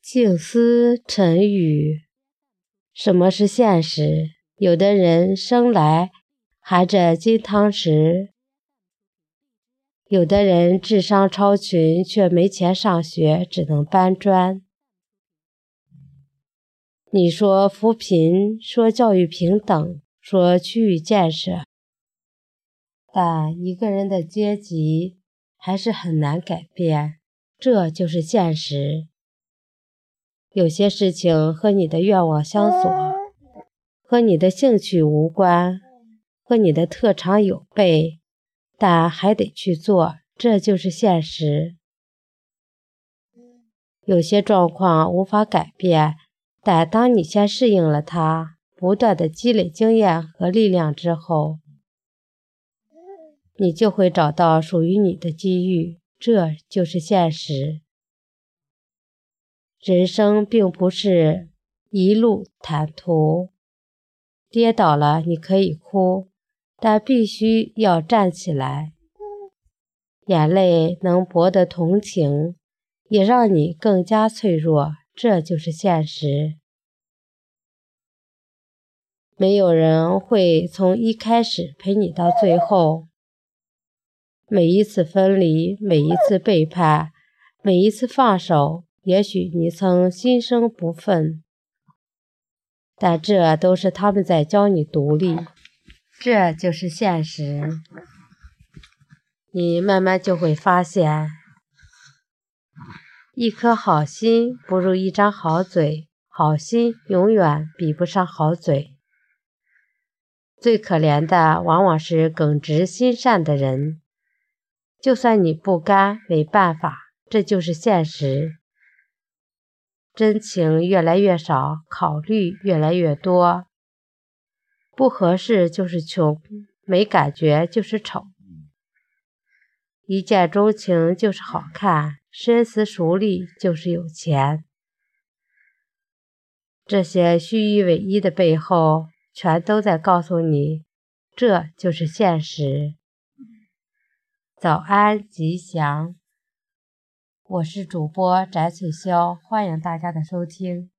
静思沉语，什么是现实？有的人生来含着金汤匙，有的人智商超群却没钱上学，只能搬砖。你说扶贫，说教育平等，说区域建设，但一个人的阶级还是很难改变，这就是现实。有些事情和你的愿望相左，和你的兴趣无关，和你的特长有悖，但还得去做，这就是现实。有些状况无法改变，但当你先适应了它，不断的积累经验和力量之后，你就会找到属于你的机遇，这就是现实。人生并不是一路坦途，跌倒了你可以哭，但必须要站起来。眼泪能博得同情，也让你更加脆弱，这就是现实。没有人会从一开始陪你到最后。每一次分离，每一次背叛，每一次放手。也许你曾心生不忿，但这都是他们在教你独立，这就是现实。你慢慢就会发现，一颗好心不如一张好嘴，好心永远比不上好嘴。最可怜的往往是耿直心善的人，就算你不甘，没办法，这就是现实。真情越来越少，考虑越来越多。不合适就是穷，没感觉就是丑。一见钟情就是好看，深思熟虑就是有钱。这些虚与委蛇的背后，全都在告诉你，这就是现实。早安，吉祥。我是主播翟翠潇，欢迎大家的收听。